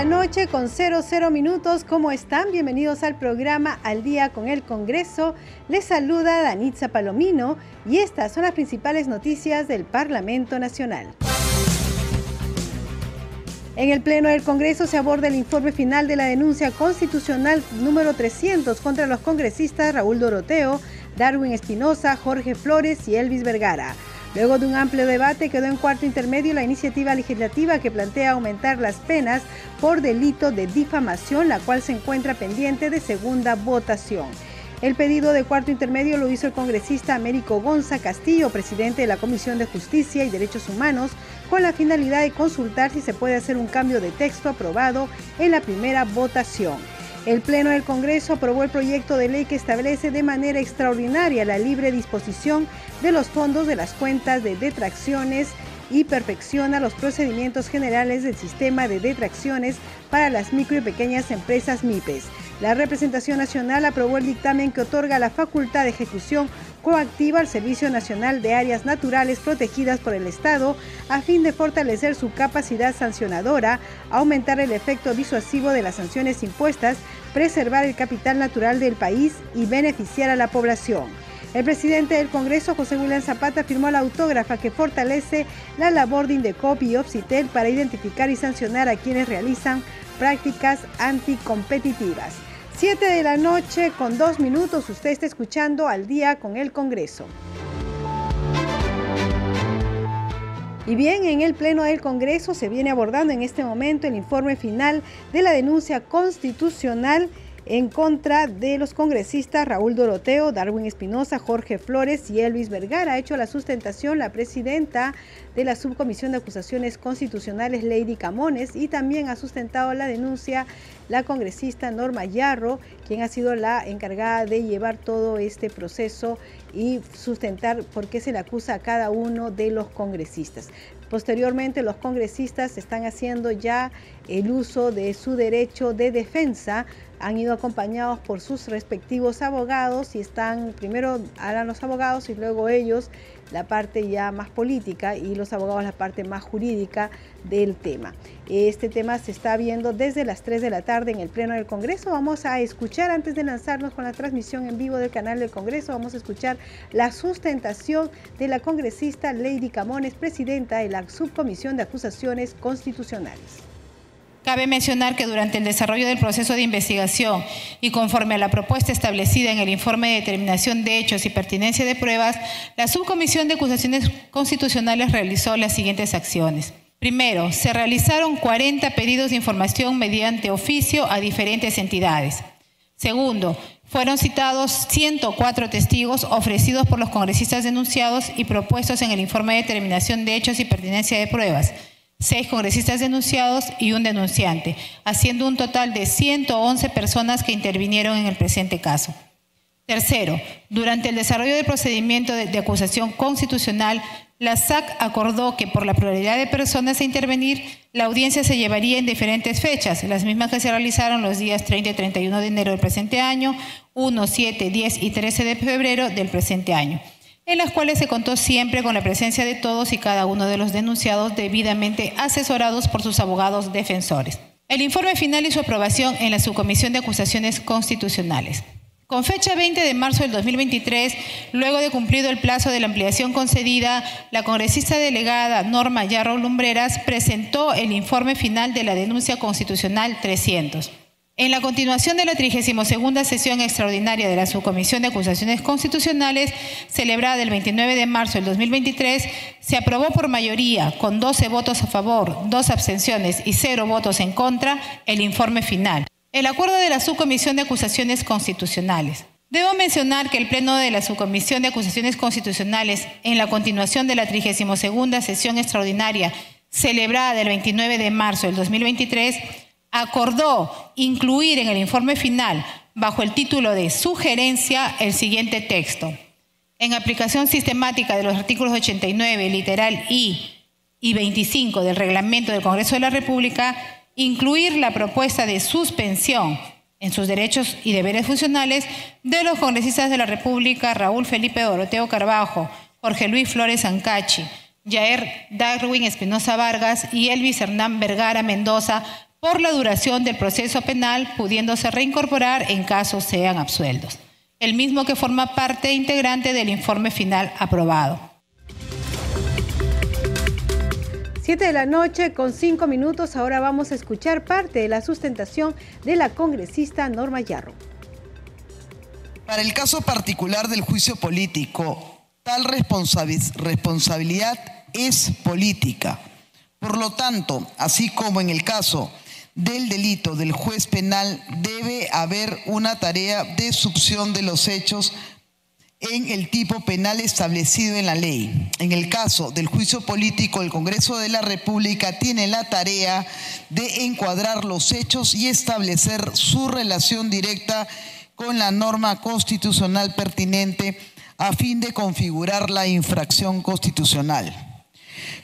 La noche con 00 minutos. ¿Cómo están? Bienvenidos al programa Al Día con el Congreso. Les saluda Danitza Palomino y estas son las principales noticias del Parlamento Nacional. En el Pleno del Congreso se aborda el informe final de la denuncia constitucional número 300 contra los congresistas Raúl Doroteo, Darwin Espinosa, Jorge Flores y Elvis Vergara. Luego de un amplio debate quedó en cuarto intermedio la iniciativa legislativa que plantea aumentar las penas por delito de difamación, la cual se encuentra pendiente de segunda votación. El pedido de cuarto intermedio lo hizo el congresista Américo Gonza Castillo, presidente de la Comisión de Justicia y Derechos Humanos, con la finalidad de consultar si se puede hacer un cambio de texto aprobado en la primera votación. El Pleno del Congreso aprobó el proyecto de ley que establece de manera extraordinaria la libre disposición de los fondos de las cuentas de detracciones y perfecciona los procedimientos generales del sistema de detracciones para las micro y pequeñas empresas MIPES. La representación nacional aprobó el dictamen que otorga la facultad de ejecución coactiva al Servicio Nacional de Áreas Naturales Protegidas por el Estado a fin de fortalecer su capacidad sancionadora, aumentar el efecto disuasivo de las sanciones impuestas, preservar el capital natural del país y beneficiar a la población. El presidente del Congreso, José William Zapata, firmó la autógrafa que fortalece la labor de Indecop y Opsitel para identificar y sancionar a quienes realizan prácticas anticompetitivas. 7 de la noche con dos minutos, usted está escuchando al día con el Congreso. Y bien, en el Pleno del Congreso se viene abordando en este momento el informe final de la denuncia constitucional en contra de los congresistas Raúl Doroteo, Darwin Espinosa, Jorge Flores y Elvis Vergara. Ha hecho la sustentación la presidenta de la Subcomisión de Acusaciones Constitucionales, Lady Camones, y también ha sustentado la denuncia la congresista Norma Yarro, quien ha sido la encargada de llevar todo este proceso y sustentar por qué se le acusa a cada uno de los congresistas. Posteriormente, los congresistas están haciendo ya el uso de su derecho de defensa han ido acompañados por sus respectivos abogados y están, primero harán los abogados y luego ellos la parte ya más política y los abogados la parte más jurídica del tema. Este tema se está viendo desde las 3 de la tarde en el Pleno del Congreso. Vamos a escuchar, antes de lanzarnos con la transmisión en vivo del canal del Congreso, vamos a escuchar la sustentación de la congresista Lady Camones, presidenta de la Subcomisión de Acusaciones Constitucionales. Cabe mencionar que durante el desarrollo del proceso de investigación y conforme a la propuesta establecida en el informe de determinación de hechos y pertinencia de pruebas, la Subcomisión de Acusaciones Constitucionales realizó las siguientes acciones. Primero, se realizaron 40 pedidos de información mediante oficio a diferentes entidades. Segundo, fueron citados 104 testigos ofrecidos por los congresistas denunciados y propuestos en el informe de determinación de hechos y pertinencia de pruebas seis congresistas denunciados y un denunciante, haciendo un total de 111 personas que intervinieron en el presente caso. Tercero, durante el desarrollo del procedimiento de, acusación constitucional, la SAC acordó que por la pluralidad de personas a intervenir, la audiencia se llevaría en diferentes fechas, las mismas que se realizaron los días 30 y 31 de enero del presente año, 1, 7, 10 y 13 de febrero del presente año en las cuales se contó siempre con la presencia de todos y cada uno de los denunciados debidamente asesorados por sus abogados defensores. El informe final y su aprobación en la Subcomisión de Acusaciones Constitucionales. Con fecha 20 de marzo del 2023, luego de cumplido el plazo de la ampliación concedida, la congresista delegada Norma Yarro Lumbreras presentó el informe final de la denuncia constitucional 300. En la continuación de la 32 sesión extraordinaria de la Subcomisión de Acusaciones Constitucionales, celebrada el 29 de marzo del 2023, se aprobó por mayoría, con 12 votos a favor, 2 abstenciones y 0 votos en contra, el informe final. El acuerdo de la Subcomisión de Acusaciones Constitucionales. Debo mencionar que el Pleno de la Subcomisión de Acusaciones Constitucionales, en la continuación de la 32 sesión extraordinaria celebrada el 29 de marzo del 2023, acordó incluir en el informe final, bajo el título de sugerencia, el siguiente texto. En aplicación sistemática de los artículos 89, literal I y 25 del reglamento del Congreso de la República, incluir la propuesta de suspensión en sus derechos y deberes funcionales de los congresistas de la República Raúl Felipe Doroteo Carbajo, Jorge Luis Flores Ancachi, Jair Darwin Espinosa Vargas y Elvis Hernán Vergara Mendoza por la duración del proceso penal, pudiéndose reincorporar en caso sean absueltos. El mismo que forma parte integrante del informe final aprobado. Siete de la noche con cinco minutos. Ahora vamos a escuchar parte de la sustentación de la congresista Norma Yarro. Para el caso particular del juicio político, tal responsabilidad es política. Por lo tanto, así como en el caso del delito del juez penal, debe haber una tarea de succión de los hechos en el tipo penal establecido en la ley. En el caso del juicio político, el Congreso de la República tiene la tarea de encuadrar los hechos y establecer su relación directa con la norma constitucional pertinente a fin de configurar la infracción constitucional.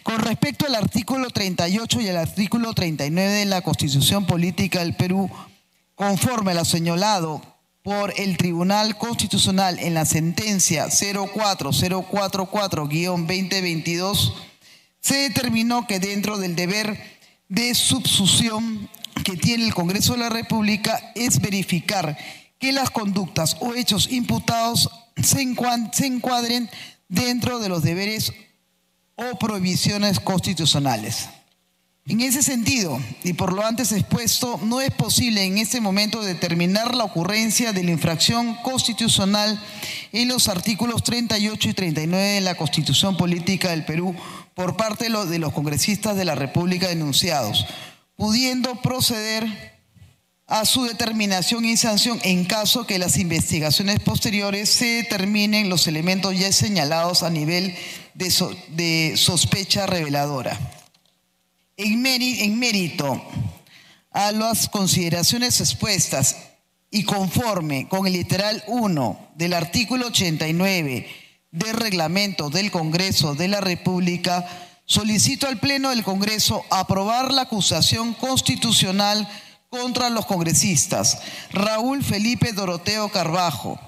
Con respecto al artículo 38 y al artículo 39 de la Constitución Política del Perú, conforme a lo señalado por el Tribunal Constitucional en la sentencia 04044-2022, se determinó que dentro del deber de subsución que tiene el Congreso de la República es verificar que las conductas o hechos imputados se encuadren dentro de los deberes o prohibiciones constitucionales. En ese sentido, y por lo antes expuesto, no es posible en este momento determinar la ocurrencia de la infracción constitucional en los artículos 38 y 39 de la Constitución Política del Perú por parte de los congresistas de la República denunciados, pudiendo proceder a su determinación y sanción en caso que las investigaciones posteriores se determinen los elementos ya señalados a nivel de, sospecha reveladora. En, mérito a las consideraciones expuestas y conforme con el literal 1 del artículo 89 del reglamento del Congreso de la República, solicito al Pleno del Congreso aprobar la acusación constitucional contra los congresistas Raúl Felipe Doroteo Carbajo,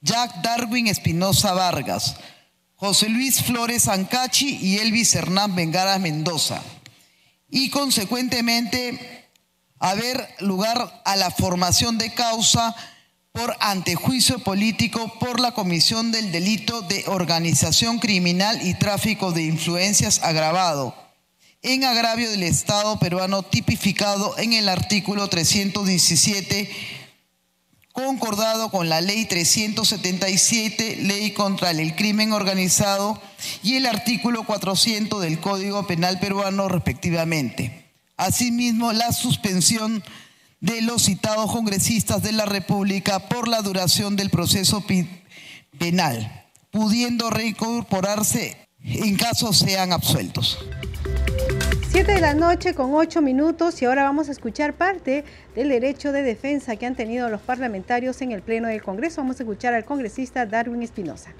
Jack Darwin Espinosa Vargas, José Luis Flores Ancachi y Elvis Hernán Bengara Mendoza. Y consecuentemente haber lugar a la formación de causa por antejuicio político por la comisión del delito de organización criminal y tráfico de influencias agravado en agravio del Estado peruano tipificado en el artículo 317, concordado con la ley 377, ley contra el crimen organizado, y el artículo 400 del Código Penal peruano respectivamente. Asimismo, la suspensión de los citados congresistas de la República por la duración del proceso penal, pudiendo reincorporarse en caso sean absueltos. 7 de la noche con 8 minutos y ahora vamos a escuchar parte del derecho de defensa que han tenido los parlamentarios en el Pleno del Congreso. Vamos a escuchar al congresista Darwin Espinosa.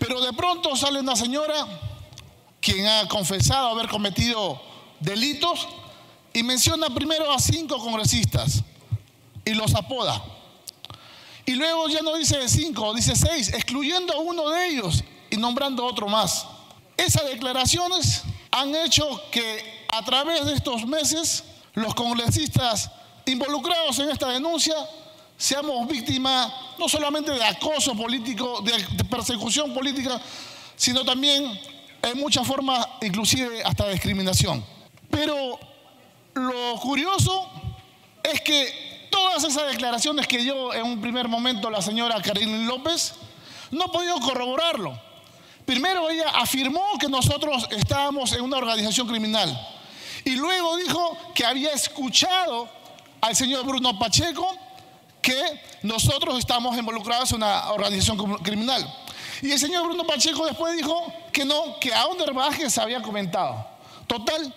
Pero de pronto sale una señora quien ha confesado haber cometido delitos y menciona primero a cinco congresistas y los apoda. Y luego ya no dice cinco, dice seis, excluyendo a uno de ellos y nombrando a otro más. Esas declaraciones han hecho que a través de estos meses los congresistas involucrados en esta denuncia seamos víctimas no solamente de acoso político, de, persecución política, sino también en muchas formas, inclusive hasta discriminación. Pero lo curioso es que todas esas declaraciones que dio en un primer momento la señora Karin López, no ha podido corroborarlo. Primero ella afirmó que nosotros estábamos en una organización criminal y luego dijo que había escuchado al señor Bruno Pacheco que nosotros estamos involucrados en una organización criminal. Y el señor Bruno Pacheco después dijo que no, que a Onder se había comentado. Total,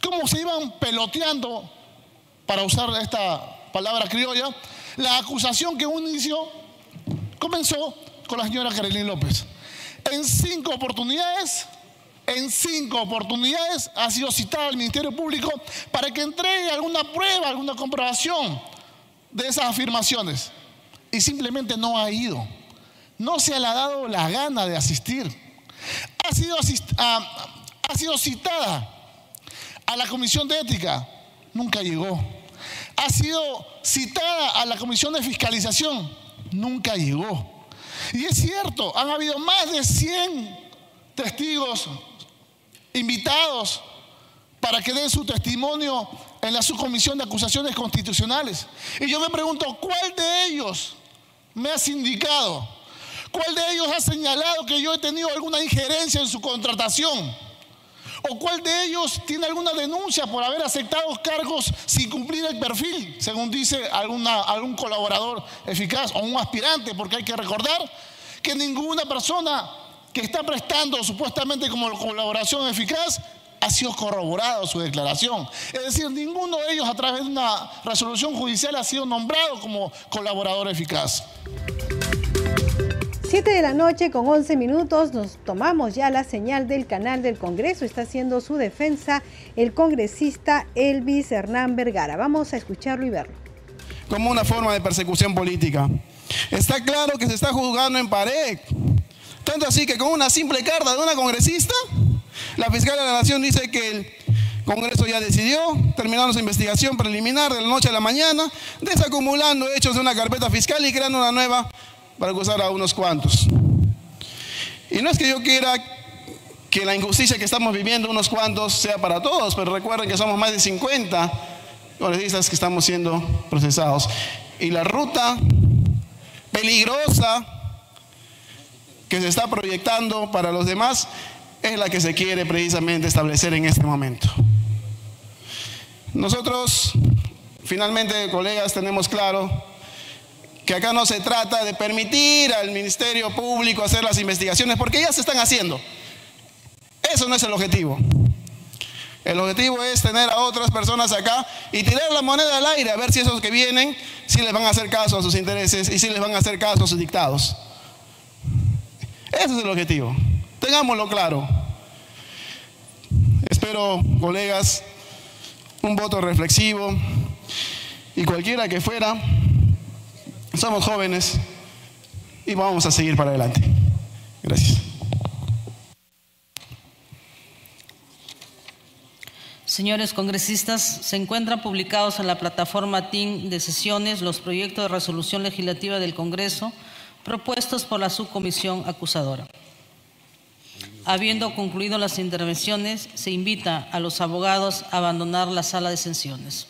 cómo se iban peloteando, para usar esta palabra criolla, la acusación que un inicio comenzó con la señora Carolina López. En cinco oportunidades, en cinco oportunidades ha sido citada al Ministerio Público para que entregue alguna prueba, alguna comprobación de esas afirmaciones. Y simplemente no ha ido. No se le ha dado la gana de asistir. Ha sido, ha sido citada a la Comisión de Ética. Nunca llegó. Ha sido citada a la Comisión de Fiscalización. Nunca llegó. Y es cierto, han habido más de 100 testigos invitados para que den su testimonio en la subcomisión de acusaciones constitucionales. Y yo me pregunto, ¿cuál de ellos me ha indicado? ¿Cuál de ellos ha señalado que yo he tenido alguna injerencia en su contratación? ¿O cuál de ellos tiene alguna denuncia por haber aceptado cargos sin cumplir el perfil, según dice algún colaborador eficaz o un aspirante? Porque hay que recordar que ninguna persona que está prestando supuestamente como colaboración eficaz ha sido corroborado su declaración. Es decir, ninguno de ellos a través de una resolución judicial ha sido nombrado como colaborador eficaz. 7 de la noche con 11 minutos nos tomamos ya la señal del canal del Congreso. Está haciendo su defensa el congresista Elvis Hernán Vergara. Vamos a escucharlo y verlo. Como una forma de persecución política. Está claro que se está juzgando en pared. Tanto así que con una simple carta de una congresista, la fiscal de la Nación dice que el Congreso ya decidió, terminando su investigación preliminar de la noche a la mañana, desacumulando hechos de una carpeta fiscal y creando una nueva para acusar a unos cuantos. Y no es que yo quiera que la injusticia que estamos viviendo unos cuantos sea para todos, pero recuerden que somos más de 50 congresistas que estamos siendo procesados. Y la ruta peligrosa que se está proyectando para los demás es la que se quiere precisamente establecer en este momento. Nosotros, finalmente, colegas, tenemos claro que acá no se trata de permitir al Ministerio Público hacer las investigaciones, porque ya se están haciendo. Eso no es el objetivo. El objetivo es tener a otras personas acá y tirar la moneda al aire a ver si esos que vienen, si les van a hacer caso a sus intereses y si les van a hacer caso a sus dictados. Ese es el objetivo. Tengámoslo claro. Espero, colegas, un voto reflexivo y cualquiera que fuera, somos jóvenes y vamos a seguir para adelante. Gracias. Señores congresistas, se encuentran publicados en la plataforma TIN de sesiones los proyectos de resolución legislativa del Congreso propuestos por la subcomisión acusadora. Habiendo concluido las intervenciones, se invita a los abogados a abandonar la sala de sesiones.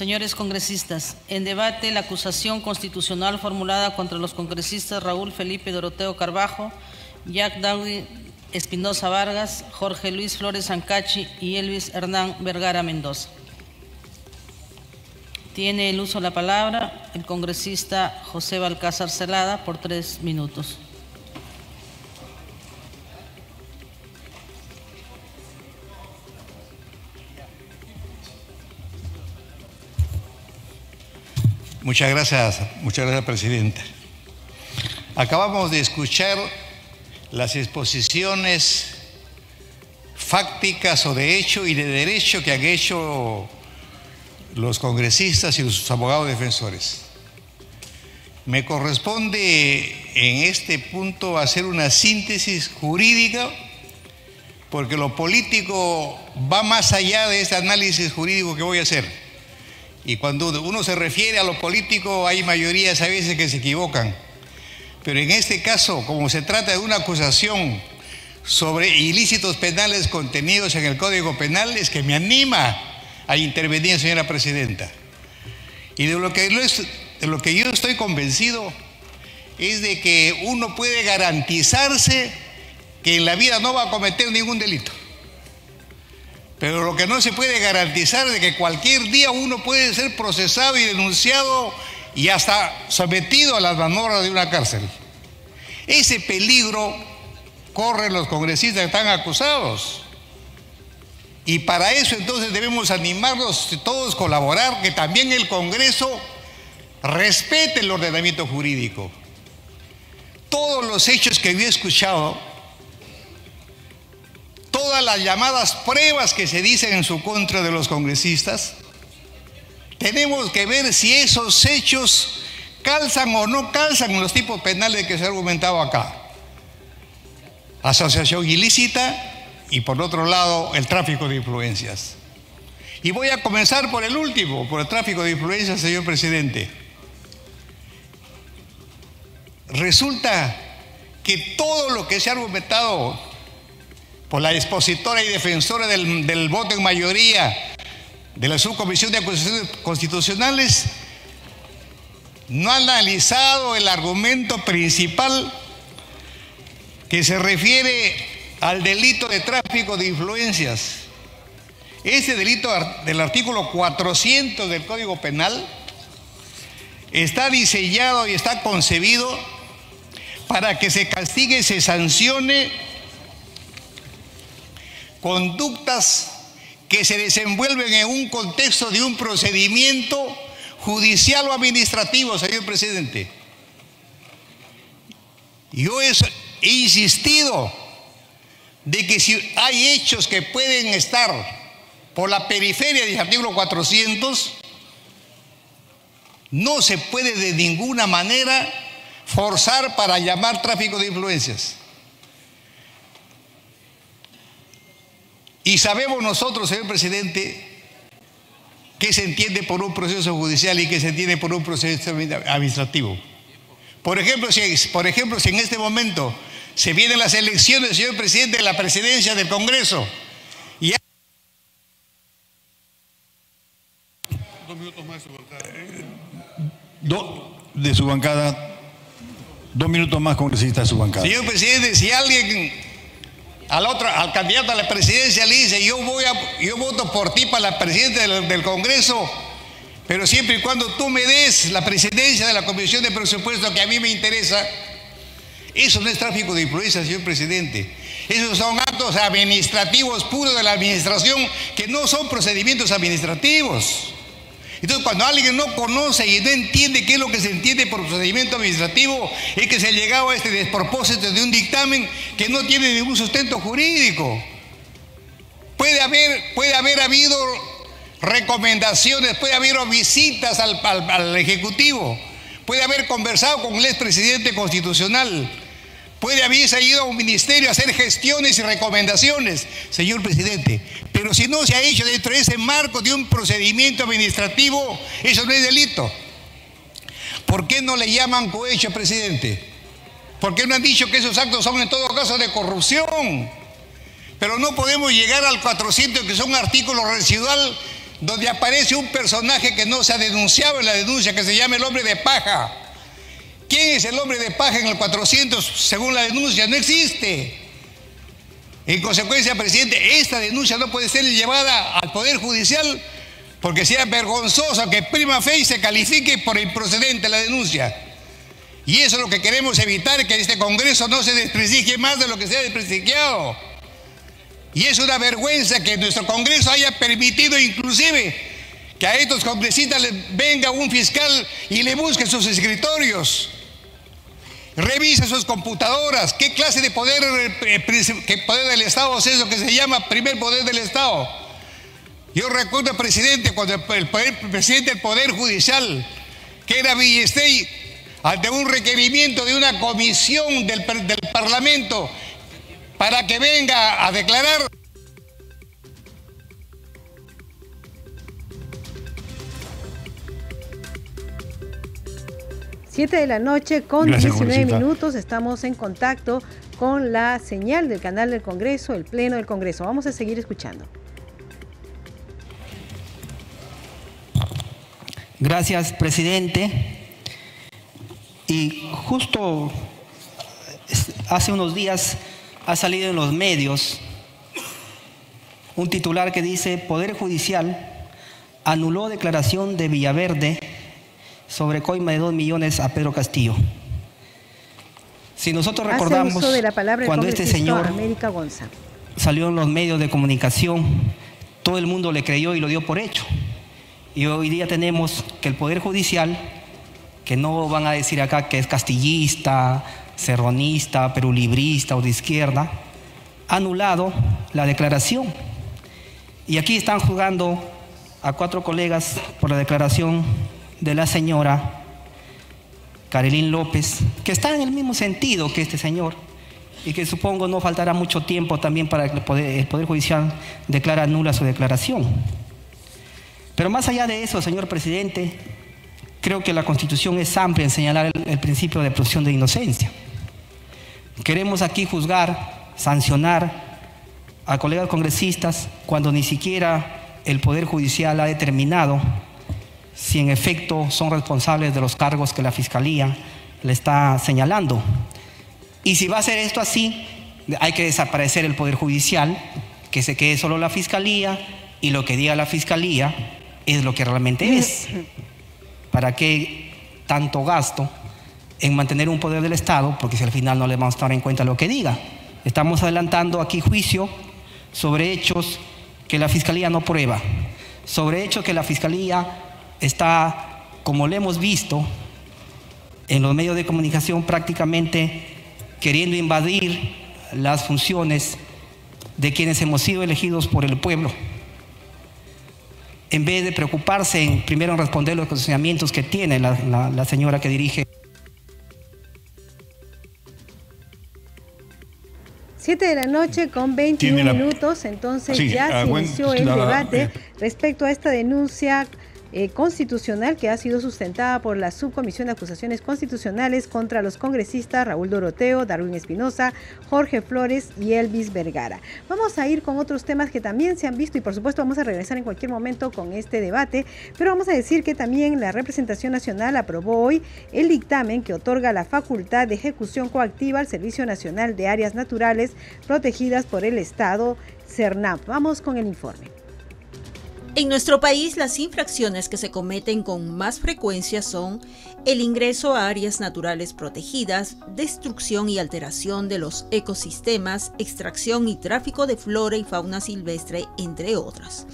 Señores congresistas, en debate la acusación constitucional formulada contra los congresistas Raúl Felipe Doroteo Carbajo, Jack Dowdy Espinosa Vargas, Jorge Luis Flores Ancachi y Elvis Hernán Vergara Mendoza. Tiene el uso de la palabra el congresista José Balcázar Celada por tres minutos. Muchas gracias, muchas gracias, Presidenta. Acabamos de escuchar las exposiciones fácticas o de hecho y de derecho que han hecho los congresistas y sus abogados defensores. Me corresponde en este punto hacer una síntesis jurídica porque lo político va más allá de este análisis jurídico que voy a hacer. Y cuando uno se refiere a lo político, hay mayorías a veces que se equivocan. Pero en este caso, como se trata de una acusación sobre ilícitos penales contenidos en el Código Penal, es que me anima a intervenir, señora Presidenta. Y de lo que, de lo que yo estoy convencido es de que uno puede garantizarse que en la vida no va a cometer ningún delito. Pero lo que no se puede garantizar es que cualquier día uno puede ser procesado y denunciado y hasta sometido a las manobras de una cárcel. Ese peligro corren los congresistas que están acusados. Y para eso entonces debemos animarnos todos, colaborar, que también el Congreso respete el ordenamiento jurídico. Todos los hechos que había escuchado, todas las llamadas pruebas que se dicen en su contra de los congresistas, tenemos que ver si esos hechos calzan o no calzan los tipos penales que se ha argumentado acá. Asociación ilícita, y por otro lado el tráfico de influencias. Y voy a comenzar por el último, por el tráfico de influencias, señor presidente. Resulta que todo lo que se ha argumentado por la expositora y defensora del, voto en mayoría de la Subcomisión de Acusaciones Constitucionales no ha analizado el argumento principal que se refiere al delito de tráfico de influencias. Ese delito del artículo 400 del Código Penal está diseñado y está concebido para que se castigue se sancione conductas que se desenvuelven en un contexto de un procedimiento judicial o administrativo, señor presidente. Yo he insistido de que si hay hechos que pueden estar por la periferia del artículo 400, no se puede de ninguna manera forzar para llamar tráfico de influencias. Y sabemos nosotros, señor presidente, qué se entiende por un proceso judicial y qué se entiende por un proceso administrativo. Por ejemplo, si, por ejemplo, si en este momento se vienen las elecciones, señor presidente, de la presidencia del Congreso. Y Dos minutos más de su bancada. de su bancada. Dos minutos más, congresista, de su bancada. Señor presidente, si alguien al otro, al candidato a la presidencia le dice, yo voy a, yo voto por ti para la presidencia del, del Congreso, pero siempre y cuando tú me des la presidencia de la Comisión de Presupuesto que a mí me interesa, eso no es tráfico de influencia, señor presidente. Esos son actos administrativos puros de la administración que no son procedimientos administrativos. Entonces, cuando alguien no conoce y no entiende qué es lo que se entiende por procedimiento administrativo, es que se ha llegado a este despropósito de un dictamen que no tiene ningún sustento jurídico. Puede haber, puede haber habido recomendaciones, puede haber visitas al, al Ejecutivo, puede haber conversado con el expresidente constitucional, puede haberse ido a un ministerio a hacer gestiones y recomendaciones, señor presidente. Pero si no se ha hecho dentro de ese marco de un procedimiento administrativo, eso no es delito. ¿Por qué no le llaman cohecho, presidente? ¿Por qué no han dicho que esos actos son en todo caso de corrupción? Pero no podemos llegar al 400, que son artículos residual, donde aparece un personaje que no se ha denunciado en la denuncia, que se llama el hombre de paja. ¿Quién es el hombre de paja en el 400 según la denuncia? No existe. En consecuencia, presidente, esta denuncia no puede ser llevada al Poder Judicial porque sea vergonzoso que prima fe se califique por improcedente la denuncia. Y eso es lo que queremos evitar, que este Congreso no se desprestigie más de lo que se ha desprestigiado. Y es una vergüenza que nuestro Congreso haya permitido inclusive que a estos congresistas venga un fiscal y le busque sus escritorios. Revisa sus computadoras. ¿Qué clase de poder, eh, poder del Estado es eso que se llama primer poder del Estado? Yo recuerdo, presidente, cuando el, presidente del Poder Judicial, que era Villestey, ante un requerimiento de una comisión del, del Parlamento para que venga a declarar. Siete de la noche con 19 minutos estamos en contacto con la señal del canal del Congreso, el Pleno del Congreso. Vamos a seguir escuchando. Gracias, presidente. Y justo hace unos días ha salido en los medios un titular que dice, Poder Judicial anuló declaración de Villaverde sobre coima de 2 millones a Pedro Castillo. Si nosotros recordamos cuando este señor América salió en los medios de comunicación, todo el mundo le creyó y lo dio por hecho. Y hoy día tenemos que el Poder Judicial, que no van a decir acá que es castillista, serronista, perulibrista o de izquierda, ha anulado la declaración. Y aquí están jugando a cuatro colegas por la declaración de la señora Carilín López, que está en el mismo sentido que este señor y que supongo no faltará mucho tiempo también para que el Poder, el Judicial declara nula su declaración. Pero más allá de eso, señor presidente, creo que la Constitución es amplia en señalar el, principio de presunción de inocencia. Queremos aquí juzgar, sancionar a colegas congresistas cuando ni siquiera el Poder Judicial ha determinado si en efecto son responsables de los cargos que la Fiscalía le está señalando. Y si va a ser esto así, hay que desaparecer el Poder Judicial, que se quede solo la Fiscalía y lo que diga la Fiscalía es lo que realmente es. ¿Para qué tanto gasto en mantener un poder del Estado? Porque si al final no le vamos a tomar en cuenta lo que diga. Estamos adelantando aquí juicio sobre hechos que la Fiscalía no prueba, sobre hechos que la Fiscalía está, como lo hemos visto, en los medios de comunicación prácticamente queriendo invadir las funciones de quienes hemos sido elegidos por el pueblo en vez de preocuparse en primero en responder los cuestionamientos que tiene la, señora que dirige. Siete de la noche con 21 minutos, entonces ya se inició el debate eh. respecto a esta denuncia eh, constitucional que ha sido sustentada por la Subcomisión de Acusaciones Constitucionales contra los congresistas Raúl Doroteo, Darwin Espinosa, Jorge Flores y Elvis Vergara. Vamos a ir con otros temas que también se han visto y por supuesto vamos a regresar en cualquier momento con este debate, pero vamos a decir que también la representación nacional aprobó hoy el dictamen que otorga la facultad de ejecución coactiva al Servicio Nacional de Áreas Naturales protegidas por el Estado, CERNAP. Vamos con el informe. En nuestro país, las infracciones que se cometen con más frecuencia son el ingreso a áreas naturales protegidas, destrucción y alteración de los ecosistemas, extracción y tráfico de flora y fauna silvestre, entre otras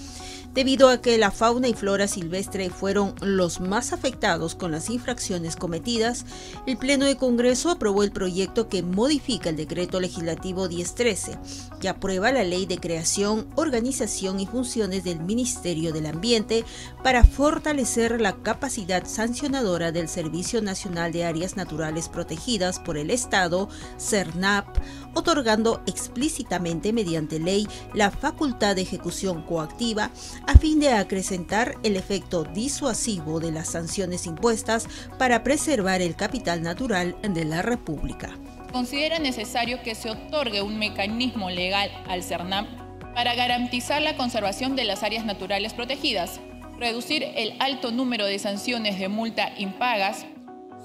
debido a que la fauna y flora silvestre fueron los más afectados con las infracciones cometidas, el Pleno de Congreso aprobó el proyecto que modifica el decreto legislativo 1013, que aprueba la ley de creación, organización y funciones del Ministerio del Ambiente para fortalecer la capacidad sancionadora del Servicio Nacional de Áreas Naturales Protegidas por el Estado, CERNAP, otorgando explícitamente mediante ley la facultad de ejecución coactiva a fin de acrecentar el efecto disuasivo de las sanciones impuestas para preservar el capital natural de la República. Considera necesario que se otorgue un mecanismo legal al CERNAM para garantizar la conservación de las áreas naturales protegidas, reducir el alto número de sanciones de multa impagas,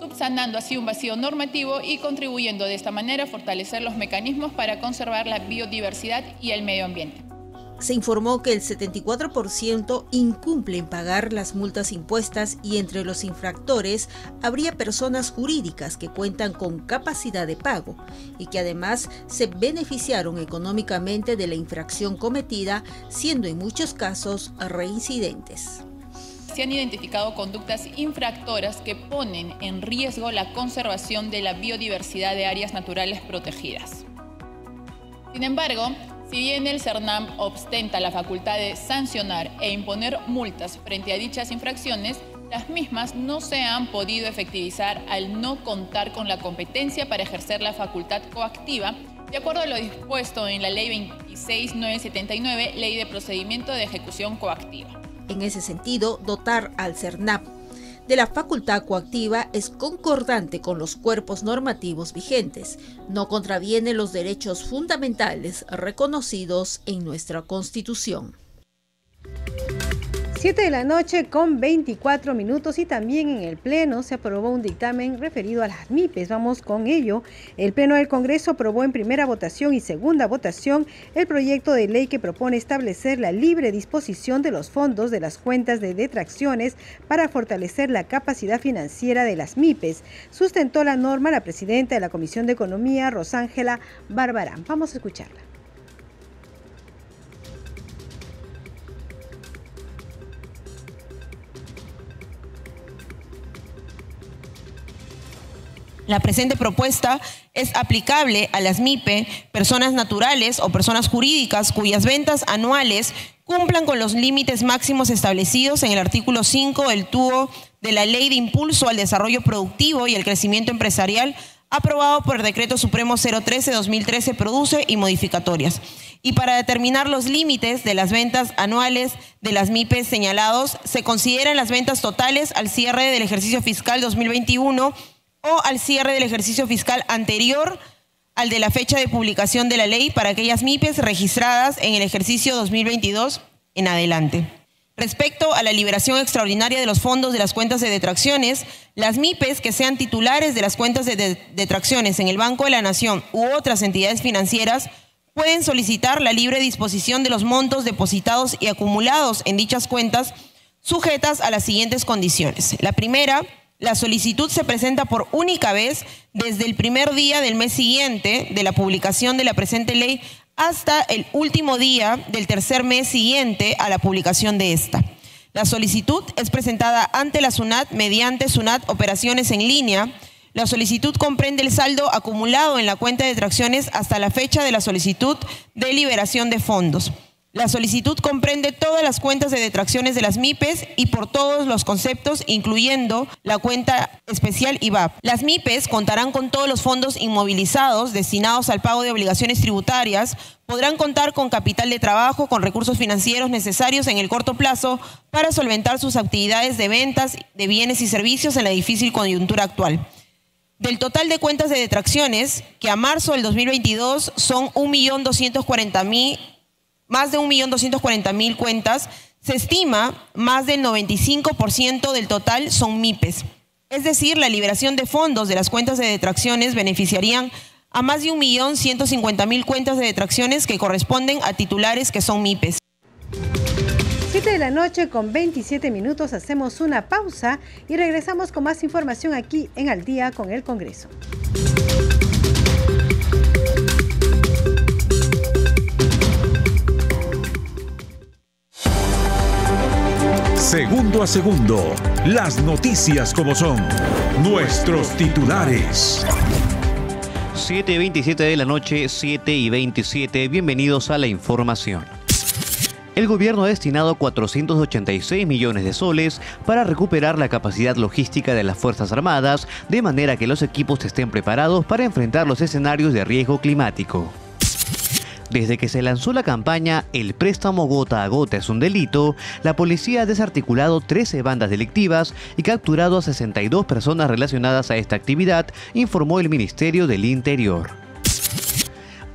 subsanando así un vacío normativo y contribuyendo de esta manera a fortalecer los mecanismos para conservar la biodiversidad y el medio ambiente se informó que el 74% incumple en pagar las multas impuestas y entre los infractores habría personas jurídicas que cuentan con capacidad de pago y que además se beneficiaron económicamente de la infracción cometida, siendo en muchos casos reincidentes. Se han identificado conductas infractoras que ponen en riesgo la conservación de la biodiversidad de áreas naturales protegidas. Sin embargo, si bien el CERNAM ostenta la facultad de sancionar e imponer multas frente a dichas infracciones, las mismas no se han podido efectivizar al no contar con la competencia para ejercer la facultad coactiva, de acuerdo a lo dispuesto en la Ley 26979, Ley de Procedimiento de Ejecución Coactiva. En ese sentido, dotar al CERNAP de la facultad coactiva es concordante con los cuerpos normativos vigentes, no contraviene los derechos fundamentales reconocidos en nuestra Constitución. 7 de la noche con 24 minutos y también en el Pleno se aprobó un dictamen referido a las MIPES. Vamos con ello. El Pleno del Congreso aprobó en primera votación y segunda votación el proyecto de ley que propone establecer la libre disposición de los fondos de las cuentas de detracciones para fortalecer la capacidad financiera de las MIPES. Sustentó la norma la presidenta de la Comisión de Economía, Rosángela Barbarán. Vamos a escucharla. La presente propuesta es aplicable a las MIPE, personas naturales o personas jurídicas cuyas ventas anuales cumplan con los límites máximos establecidos en el artículo 5 del TUO de la Ley de Impulso al Desarrollo Productivo y el Crecimiento Empresarial, aprobado por el Decreto Supremo 013-2013, produce y modificatorias. Y para determinar los límites de las ventas anuales de las MIPES señalados, se consideran las ventas totales al cierre del ejercicio fiscal 2021 o al cierre del ejercicio fiscal anterior al de la fecha de publicación de la ley para aquellas MIPES registradas en el ejercicio 2022 en adelante. Respecto a la liberación extraordinaria de los fondos de las cuentas de detracciones, las MIPES que sean titulares de las cuentas de detracciones en el Banco de la Nación u otras entidades financieras pueden solicitar la libre disposición de los montos depositados y acumulados en dichas cuentas sujetas a las siguientes condiciones. La primera, la solicitud se presenta por única vez desde el primer día del mes siguiente de la publicación de la presente ley hasta el último día del tercer mes siguiente a la publicación de esta. La solicitud es presentada ante la SUNAT mediante SUNAT Operaciones en línea. La solicitud comprende el saldo acumulado en la cuenta de tracciones hasta la fecha de la solicitud de liberación de fondos. La solicitud comprende todas las cuentas de detracciones de las MIPES y por todos los conceptos, incluyendo la cuenta especial IVAP. Las MIPES contarán con todos los fondos inmovilizados destinados al pago de obligaciones tributarias, podrán contar con capital de trabajo, con recursos financieros necesarios en el corto plazo para solventar sus actividades de ventas de bienes y servicios en la difícil coyuntura actual. Del total de cuentas de detracciones, que a marzo del 2022 son 1.240.000 más de 1.240.000 cuentas, se estima más del 95% del total son MIPES. Es decir, la liberación de fondos de las cuentas de detracciones beneficiarían a más de 1.150.000 cuentas de detracciones que corresponden a titulares que son MIPES. 7 de la noche con 27 minutos hacemos una pausa y regresamos con más información aquí en Al día con el Congreso. Segundo a segundo, las noticias como son, nuestros titulares. 7 y 27 de la noche, 7 y 27, bienvenidos a la información. El gobierno ha destinado 486 millones de soles para recuperar la capacidad logística de las Fuerzas Armadas, de manera que los equipos estén preparados para enfrentar los escenarios de riesgo climático. Desde que se lanzó la campaña El préstamo gota a gota es un delito, la policía ha desarticulado 13 bandas delictivas y capturado a 62 personas relacionadas a esta actividad, informó el Ministerio del Interior.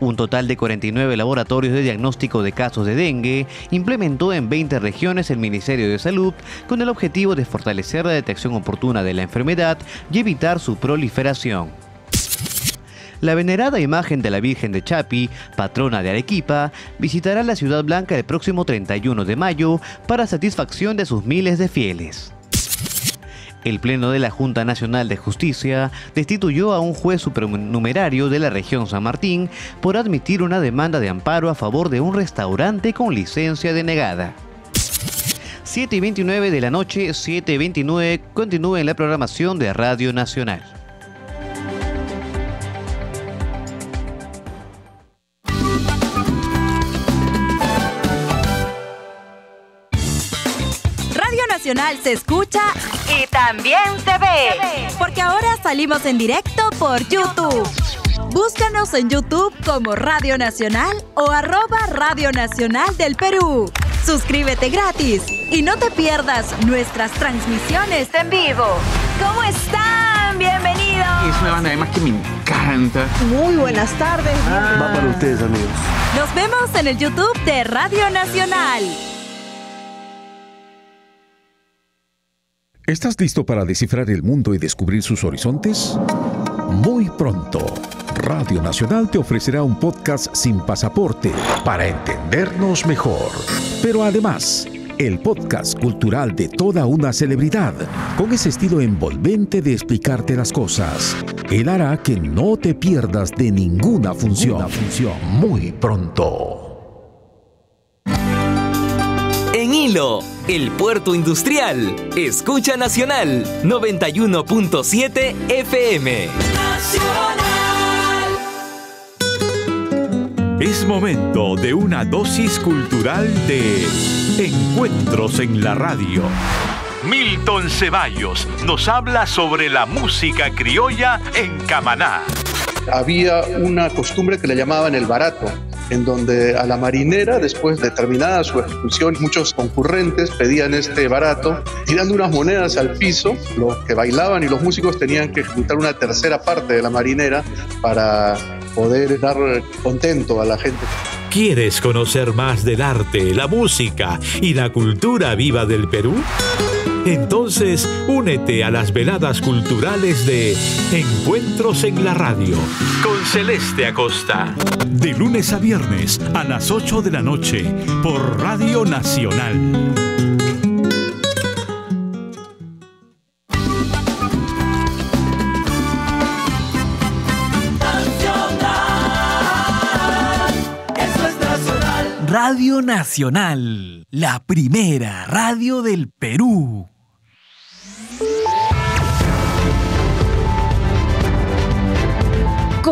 Un total de 49 laboratorios de diagnóstico de casos de dengue implementó en 20 regiones el Ministerio de Salud con el objetivo de fortalecer la detección oportuna de la enfermedad y evitar su proliferación la venerada imagen de la Virgen de Chapi, patrona de Arequipa, visitará la Ciudad Blanca el próximo 31 de mayo para satisfacción de sus miles de fieles. El Pleno de la Junta Nacional de Justicia destituyó a un juez supernumerario de la región San Martín por admitir una demanda de amparo a favor de un restaurante con licencia denegada. 7 y 29 de la noche, 7 y 29, continúa en la programación de Radio Nacional. Se escucha y también se ve. Porque ahora salimos en directo por YouTube. Búscanos en YouTube como Radio Nacional o arroba Radio Nacional del Perú. Suscríbete gratis y no te pierdas nuestras transmisiones en vivo. ¿Cómo están? Bienvenidos. Es una banda además que me encanta. Muy buenas tardes. Va para ustedes amigos. Nos vemos en el YouTube de Radio Nacional. ¿Estás listo para descifrar el mundo y descubrir sus horizontes? Muy pronto, Radio Nacional te ofrecerá un podcast sin pasaporte para entendernos mejor. Pero además, el podcast cultural de toda una celebridad, con ese estilo envolvente de explicarte las cosas. Él hará que no te pierdas de ninguna función. función. Muy pronto. El puerto industrial. Escucha Nacional 91.7 FM. Es momento de una dosis cultural de Encuentros en la Radio. Milton Ceballos nos habla sobre la música criolla en Camaná. Había una costumbre que le llamaban el barato, en donde a la marinera, después de terminada su expulsión, muchos concurrentes pedían este barato, tirando unas monedas al piso, los que bailaban y los músicos tenían que ejecutar una tercera parte de la marinera para poder dar contento a la gente. ¿Quieres conocer más del arte, la música y la cultura viva del Perú? Entonces, únete a las veladas culturales de Encuentros en la Radio con Celeste Acosta. De lunes a viernes a las 8 de la noche por Radio Nacional. Radio Nacional, la primera radio del Perú.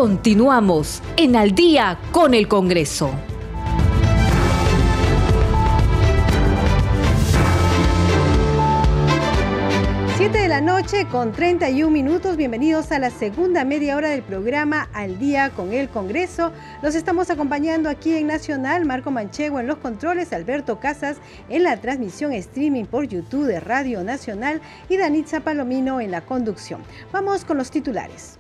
Continuamos en Al día con el Congreso. 7 de la noche con 31 minutos. Bienvenidos a la segunda media hora del programa Al día con el Congreso. Los estamos acompañando aquí en Nacional, Marco Manchego en los controles, Alberto Casas en la transmisión streaming por YouTube de Radio Nacional y Danitza Palomino en la conducción. Vamos con los titulares.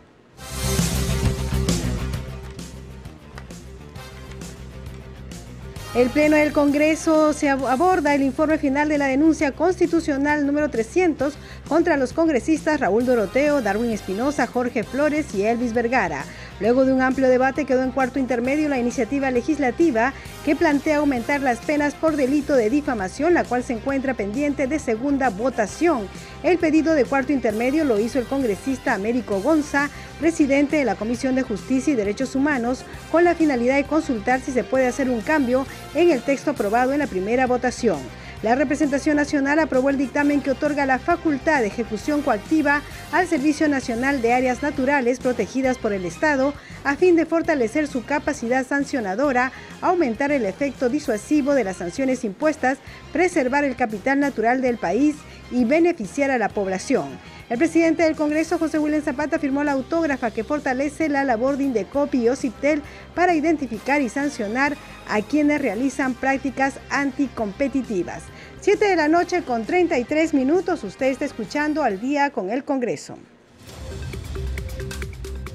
El Pleno del Congreso se aborda el informe final de la denuncia constitucional número 300 contra los congresistas Raúl Doroteo, Darwin Espinosa, Jorge Flores y Elvis Vergara. Luego de un amplio debate quedó en cuarto intermedio la iniciativa legislativa que plantea aumentar las penas por delito de difamación, la cual se encuentra pendiente de segunda votación. El pedido de cuarto intermedio lo hizo el congresista Américo Gonza, presidente de la Comisión de Justicia y Derechos Humanos, con la finalidad de consultar si se puede hacer un cambio en el texto aprobado en la primera votación. La representación nacional aprobó el dictamen que otorga la facultad de ejecución coactiva al Servicio Nacional de Áreas Naturales protegidas por el Estado a fin de fortalecer su capacidad sancionadora, aumentar el efecto disuasivo de las sanciones impuestas, preservar el capital natural del país y beneficiar a la población. El presidente del Congreso, José William Zapata, firmó la autógrafa que fortalece la labor de Indecopi y OCIPTEL para identificar y sancionar a quienes realizan prácticas anticompetitivas. 7 de la noche con 33 minutos, usted está escuchando al día con el Congreso.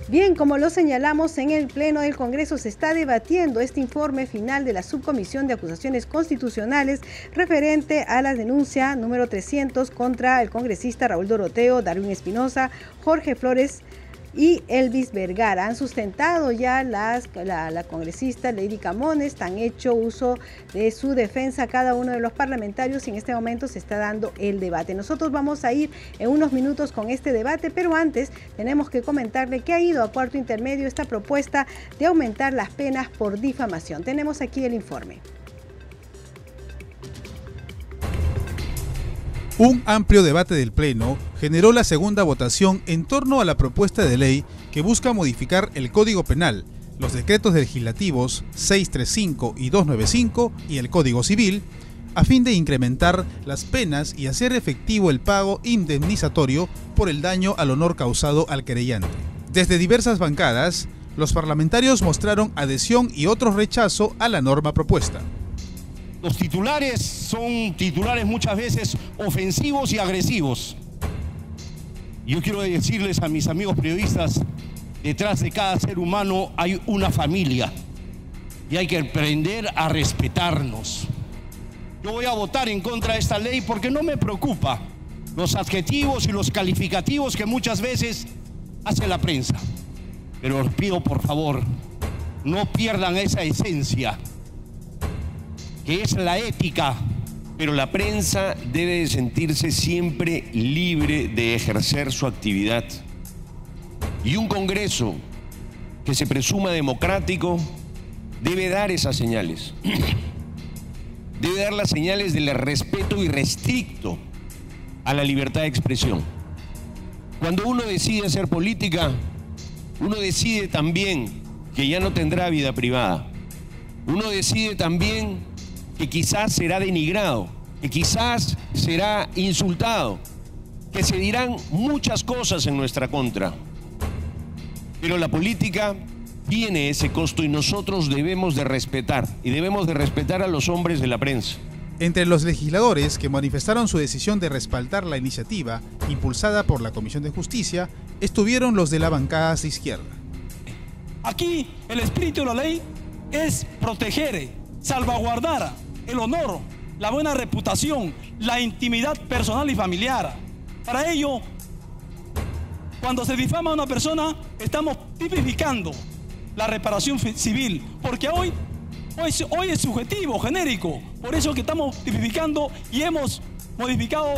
Bien, como lo señalamos en el Pleno del Congreso, se está debatiendo este informe final de la Subcomisión de Acusaciones Constitucionales referente a la denuncia número 300 contra el congresista Raúl Doroteo, Darwin Espinosa, Jorge Flores, y Elvis Vergara. Han sustentado ya las, la, congresista Lady Camones, han hecho uso de su defensa cada uno de los parlamentarios y en este momento se está dando el debate. Nosotros vamos a ir en unos minutos con este debate, pero antes tenemos que comentarle que ha ido a cuarto intermedio esta propuesta de aumentar las penas por difamación. Tenemos aquí el informe. Un amplio debate del Pleno generó la segunda votación en torno a la propuesta de ley que busca modificar el Código Penal, los decretos legislativos 635 y 295 y el Código Civil, a fin de incrementar las penas y hacer efectivo el pago indemnizatorio por el daño al honor causado al querellante. Desde diversas bancadas, los parlamentarios mostraron adhesión y otro rechazo a la norma propuesta. Los titulares son titulares muchas veces ofensivos y agresivos. Yo quiero decirles a mis amigos periodistas, detrás de cada ser humano hay una familia y hay que aprender a respetarnos. Yo voy a votar en contra de esta ley porque no me preocupa los adjetivos y los calificativos que muchas veces hace la prensa. Pero os pido por favor, no pierdan esa esencia, que es la ética. Pero la prensa debe sentirse siempre libre de ejercer su actividad. Y un Congreso que se presuma democrático debe dar esas señales. Debe dar las señales del respeto irrestricto a la libertad de expresión. Cuando uno decide hacer política, uno decide también que ya no tendrá vida privada. Uno decide también que quizás será denigrado, que quizás será insultado, que se dirán muchas cosas en nuestra contra. Pero la política tiene ese costo y nosotros debemos de respetar y debemos de respetar a los hombres de la prensa. Entre los legisladores que manifestaron su decisión de respaldar la iniciativa impulsada por la Comisión de Justicia estuvieron los de la bancada de izquierda. Aquí el espíritu de la ley es proteger, salvaguardar el honor, la buena reputación, la intimidad personal y familiar. Para ello, cuando se difama a una persona, estamos tipificando la reparación civil, porque hoy, hoy, hoy es subjetivo, genérico. Por eso que estamos tipificando y hemos modificado,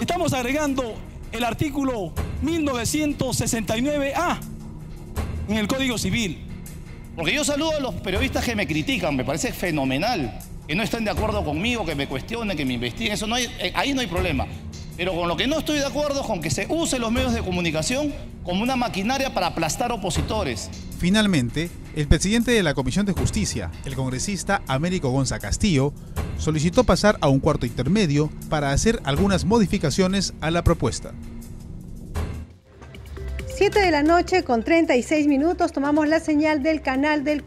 estamos agregando el artículo 1969A en el Código Civil. Porque yo saludo a los periodistas que me critican, me parece fenomenal, que no estén de acuerdo conmigo, que me cuestionen, que me investiguen, eso no hay, eh, ahí no hay problema. Pero con lo que no estoy de acuerdo es con que se use los medios de comunicación como una maquinaria para aplastar opositores. Finalmente, el presidente de la Comisión de Justicia, el congresista Américo Gonza Castillo, solicitó pasar a un cuarto intermedio para hacer algunas modificaciones a la propuesta. 7 de la noche con 36 minutos tomamos la señal del canal del